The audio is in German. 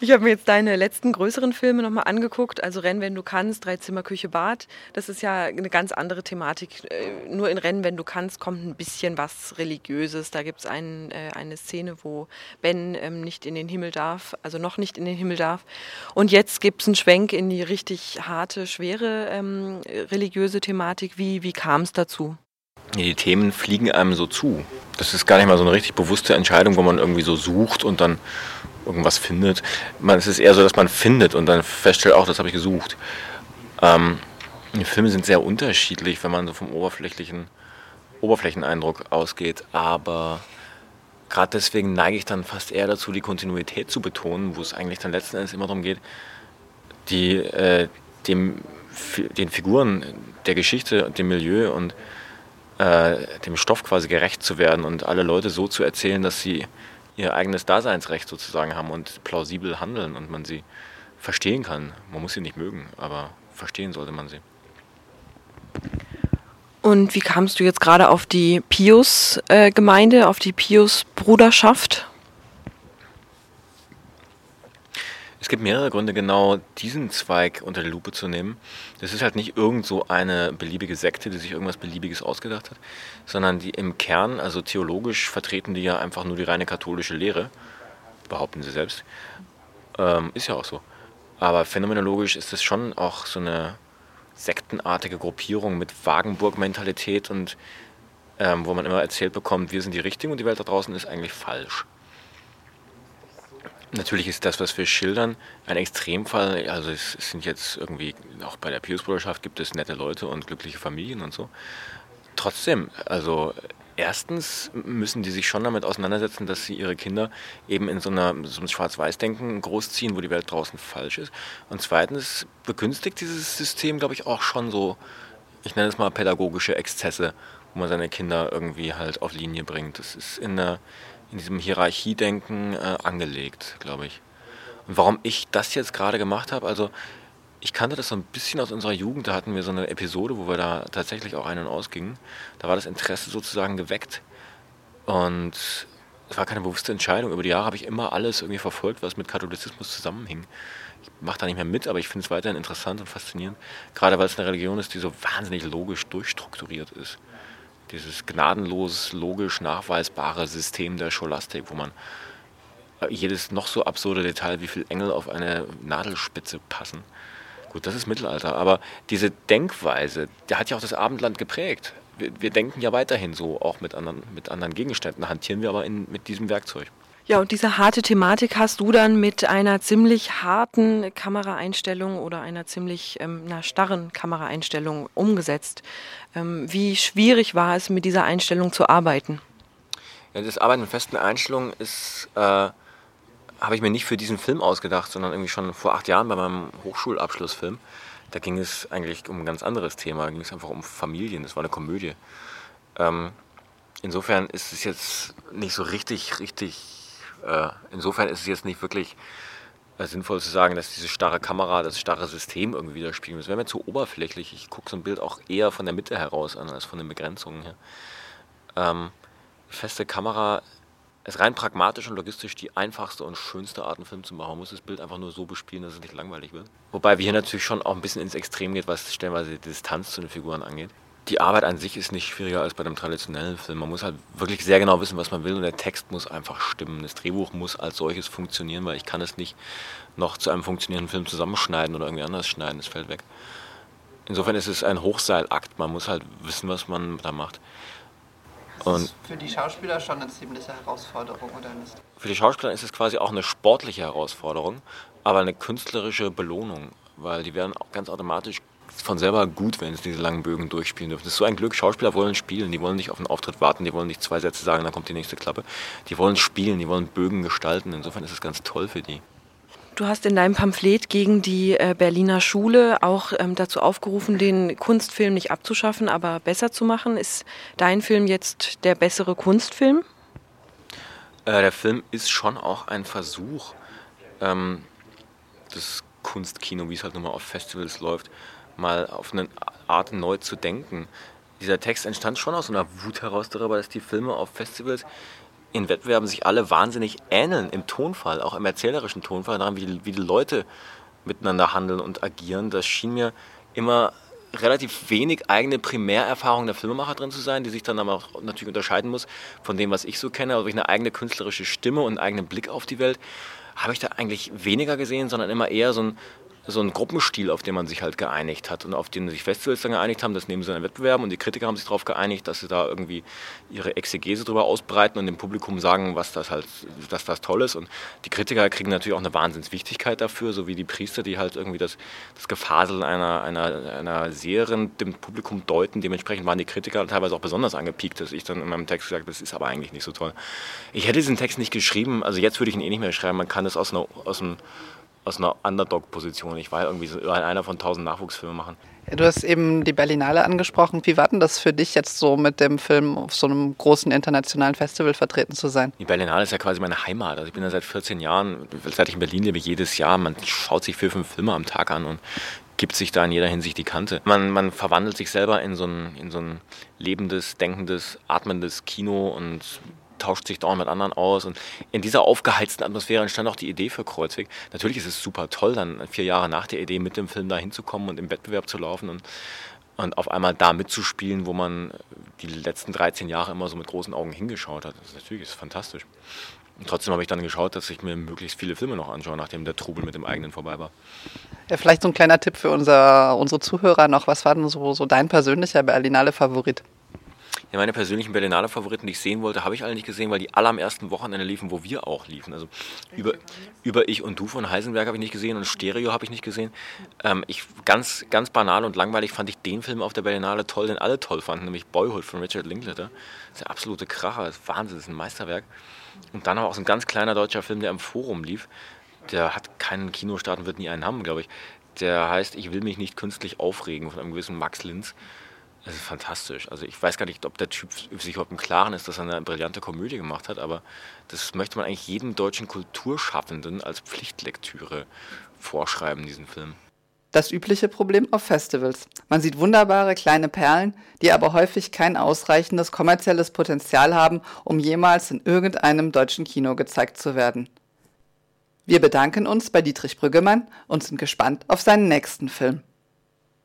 Ich habe mir jetzt deine letzten größeren Filme nochmal angeguckt. Also Rennen, wenn du kannst, Drei Zimmer, Küche, Bad. Das ist ja eine ganz andere Thematik. Äh, nur in Rennen, wenn du kannst, kommt ein bisschen was Religiöses. Da gibt es ein, äh, eine Szene, wo Ben ähm, nicht in den Himmel darf, also noch nicht in den Himmel darf. Und jetzt gibt es einen Schwenk in die richtig harte, schwere ähm, religiöse Thematik. Wie, wie kam es dazu? Die Themen fliegen einem so zu. Das ist gar nicht mal so eine richtig bewusste Entscheidung, wo man irgendwie so sucht und dann irgendwas findet. Man, es ist eher so, dass man findet und dann feststellt, auch das habe ich gesucht. Ähm, die Filme sind sehr unterschiedlich, wenn man so vom oberflächlichen Oberflächeneindruck ausgeht, aber gerade deswegen neige ich dann fast eher dazu, die Kontinuität zu betonen, wo es eigentlich dann letzten Endes immer darum geht, die, äh, dem, den Figuren der Geschichte, dem Milieu und äh, dem Stoff quasi gerecht zu werden und alle Leute so zu erzählen, dass sie ihr eigenes Daseinsrecht sozusagen haben und plausibel handeln und man sie verstehen kann. Man muss sie nicht mögen, aber verstehen sollte man sie. Und wie kamst du jetzt gerade auf die Pius-Gemeinde, äh, auf die Pius-Bruderschaft? Es gibt mehrere Gründe, genau diesen Zweig unter die Lupe zu nehmen. Das ist halt nicht irgend so eine beliebige Sekte, die sich irgendwas Beliebiges ausgedacht hat, sondern die im Kern, also theologisch, vertreten die ja einfach nur die reine katholische Lehre, behaupten sie selbst. Ähm, ist ja auch so. Aber phänomenologisch ist es schon auch so eine sektenartige Gruppierung mit Wagenburg-Mentalität und ähm, wo man immer erzählt bekommt, wir sind die Richtigen und die Welt da draußen ist eigentlich falsch. Natürlich ist das, was wir schildern, ein Extremfall. Also es sind jetzt irgendwie, auch bei der Pius-Bruderschaft gibt es nette Leute und glückliche Familien und so. Trotzdem, also erstens müssen die sich schon damit auseinandersetzen, dass sie ihre Kinder eben in so, einer, so einem Schwarz-Weiß-Denken großziehen, wo die Welt draußen falsch ist. Und zweitens begünstigt dieses System, glaube ich, auch schon so, ich nenne es mal pädagogische Exzesse, wo man seine Kinder irgendwie halt auf Linie bringt. Das ist in der in diesem Hierarchiedenken äh, angelegt, glaube ich. Und warum ich das jetzt gerade gemacht habe, also ich kannte das so ein bisschen aus unserer Jugend, da hatten wir so eine Episode, wo wir da tatsächlich auch ein- und ausgingen. Da war das Interesse sozusagen geweckt. Und es war keine bewusste Entscheidung. Über die Jahre habe ich immer alles irgendwie verfolgt, was mit Katholizismus zusammenhing. Ich mache da nicht mehr mit, aber ich finde es weiterhin interessant und faszinierend. Gerade weil es eine Religion ist, die so wahnsinnig logisch durchstrukturiert ist dieses gnadenlos, logisch nachweisbare System der Scholastik, wo man äh, jedes noch so absurde Detail, wie viele Engel auf eine Nadelspitze passen. Gut, das ist Mittelalter, aber diese Denkweise, der hat ja auch das Abendland geprägt. Wir, wir denken ja weiterhin so, auch mit anderen, mit anderen Gegenständen, hantieren wir aber in, mit diesem Werkzeug. Ja, und diese harte Thematik hast du dann mit einer ziemlich harten Kameraeinstellung oder einer ziemlich ähm, na, starren Kameraeinstellung umgesetzt. Ähm, wie schwierig war es, mit dieser Einstellung zu arbeiten? Ja, das Arbeiten mit festen Einstellungen ist, äh, habe ich mir nicht für diesen Film ausgedacht, sondern irgendwie schon vor acht Jahren bei meinem Hochschulabschlussfilm. Da ging es eigentlich um ein ganz anderes Thema. Da ging es einfach um Familien. Das war eine Komödie. Ähm, insofern ist es jetzt nicht so richtig, richtig insofern ist es jetzt nicht wirklich äh, sinnvoll zu sagen, dass diese starre Kamera das starre System irgendwie widerspiegeln muss. Das wäre mir zu oberflächlich. Ich gucke so ein Bild auch eher von der Mitte heraus an, als von den Begrenzungen her. Ähm, feste Kamera ist rein pragmatisch und logistisch die einfachste und schönste Art, einen Film zu machen. Man muss das Bild einfach nur so bespielen, dass es nicht langweilig wird. Wobei wir hier natürlich schon auch ein bisschen ins Extrem geht, was stellenweise die Distanz zu den Figuren angeht die Arbeit an sich ist nicht schwieriger als bei einem traditionellen Film. Man muss halt wirklich sehr genau wissen, was man will und der Text muss einfach stimmen. Das Drehbuch muss als solches funktionieren, weil ich kann es nicht noch zu einem funktionierenden Film zusammenschneiden oder irgendwie anders schneiden. Es fällt weg. Insofern ist es ein Hochseilakt. Man muss halt wissen, was man da macht. Und ist für die Schauspieler schon eine ziemliche Herausforderung, oder nicht? Für die Schauspieler ist es quasi auch eine sportliche Herausforderung, aber eine künstlerische Belohnung, weil die werden auch ganz automatisch von selber gut, wenn sie diese langen Bögen durchspielen dürfen. Das ist so ein Glück. Schauspieler wollen spielen. Die wollen nicht auf einen Auftritt warten. Die wollen nicht zwei Sätze sagen, dann kommt die nächste Klappe. Die wollen spielen. Die wollen Bögen gestalten. Insofern ist es ganz toll für die. Du hast in deinem Pamphlet gegen die äh, Berliner Schule auch ähm, dazu aufgerufen, den Kunstfilm nicht abzuschaffen, aber besser zu machen. Ist dein Film jetzt der bessere Kunstfilm? Äh, der Film ist schon auch ein Versuch, ähm, das Kunstkino, wie es halt nun mal auf Festivals läuft, mal auf eine Art neu zu denken. Dieser Text entstand schon aus einer Wut heraus darüber, dass die Filme auf Festivals in Wettbewerben sich alle wahnsinnig ähneln im Tonfall, auch im erzählerischen Tonfall, daran, wie, wie die Leute miteinander handeln und agieren. Das schien mir immer relativ wenig eigene Primärerfahrung der Filmemacher drin zu sein, die sich dann aber auch natürlich unterscheiden muss von dem, was ich so kenne. Also eine eigene künstlerische Stimme und einen eigenen Blick auf die Welt habe ich da eigentlich weniger gesehen, sondern immer eher so ein, so ein Gruppenstil, auf den man sich halt geeinigt hat und auf den sich Festivals dann geeinigt haben. Das nehmen sie in Wettbewerben und die Kritiker haben sich darauf geeinigt, dass sie da irgendwie ihre Exegese drüber ausbreiten und dem Publikum sagen, was das halt, dass das toll ist. Und die Kritiker kriegen natürlich auch eine Wahnsinnswichtigkeit dafür, so wie die Priester, die halt irgendwie das, das Gefasel einer, einer, einer Seherin dem Publikum deuten. Dementsprechend waren die Kritiker teilweise auch besonders angepiekt, dass ich dann in meinem Text gesagt habe, das ist aber eigentlich nicht so toll. Ich hätte diesen Text nicht geschrieben, also jetzt würde ich ihn eh nicht mehr schreiben, man kann das aus, einer, aus einem aus einer Underdog-Position. Ich war irgendwie so einer von tausend Nachwuchsfilmen machen. Du hast eben die Berlinale angesprochen. Wie war denn das für dich jetzt so mit dem Film auf so einem großen internationalen Festival vertreten zu sein? Die Berlinale ist ja quasi meine Heimat. Also ich bin da seit 14 Jahren, seit ich in Berlin lebe, jedes Jahr. Man schaut sich vier, fünf Filme am Tag an und gibt sich da in jeder Hinsicht die Kante. Man, man verwandelt sich selber in so, ein, in so ein lebendes, denkendes, atmendes Kino und tauscht sich dauernd mit anderen aus. Und in dieser aufgeheizten Atmosphäre entstand auch die Idee für Kreuzweg. Natürlich ist es super toll, dann vier Jahre nach der Idee mit dem Film da hinzukommen und im Wettbewerb zu laufen und, und auf einmal da mitzuspielen, wo man die letzten 13 Jahre immer so mit großen Augen hingeschaut hat. Das ist natürlich ist fantastisch. Und trotzdem habe ich dann geschaut, dass ich mir möglichst viele Filme noch anschaue, nachdem der Trubel mit dem eigenen vorbei war. Ja, vielleicht so ein kleiner Tipp für unser, unsere Zuhörer noch. Was war denn so, so dein persönlicher Berlinale-Favorit? Ja, meine persönlichen Berlinale Favoriten, die ich sehen wollte, habe ich alle nicht gesehen, weil die alle am ersten Wochenende liefen, wo wir auch liefen. Also über, über Ich und Du von Heisenberg habe ich nicht gesehen und Stereo habe ich nicht gesehen. Ähm, ich, ganz, ganz banal und langweilig fand ich den Film auf der Berlinale toll, den alle toll fanden, nämlich Boyhood von Richard Linklater. Das ist der absolute Kracher, das ist Wahnsinn, das ist ein Meisterwerk. Und dann aber auch so ein ganz kleiner deutscher Film, der im Forum lief. Der hat keinen Kinostart und wird nie einen haben, glaube ich. Der heißt Ich will mich nicht künstlich aufregen von einem gewissen Max Linz. Das ist fantastisch. Also ich weiß gar nicht, ob der Typ sich überhaupt im Klaren ist, dass er eine brillante Komödie gemacht hat, aber das möchte man eigentlich jedem deutschen Kulturschaffenden als Pflichtlektüre vorschreiben, diesen Film. Das übliche Problem auf Festivals. Man sieht wunderbare kleine Perlen, die aber häufig kein ausreichendes kommerzielles Potenzial haben, um jemals in irgendeinem deutschen Kino gezeigt zu werden. Wir bedanken uns bei Dietrich Brüggemann und sind gespannt auf seinen nächsten Film.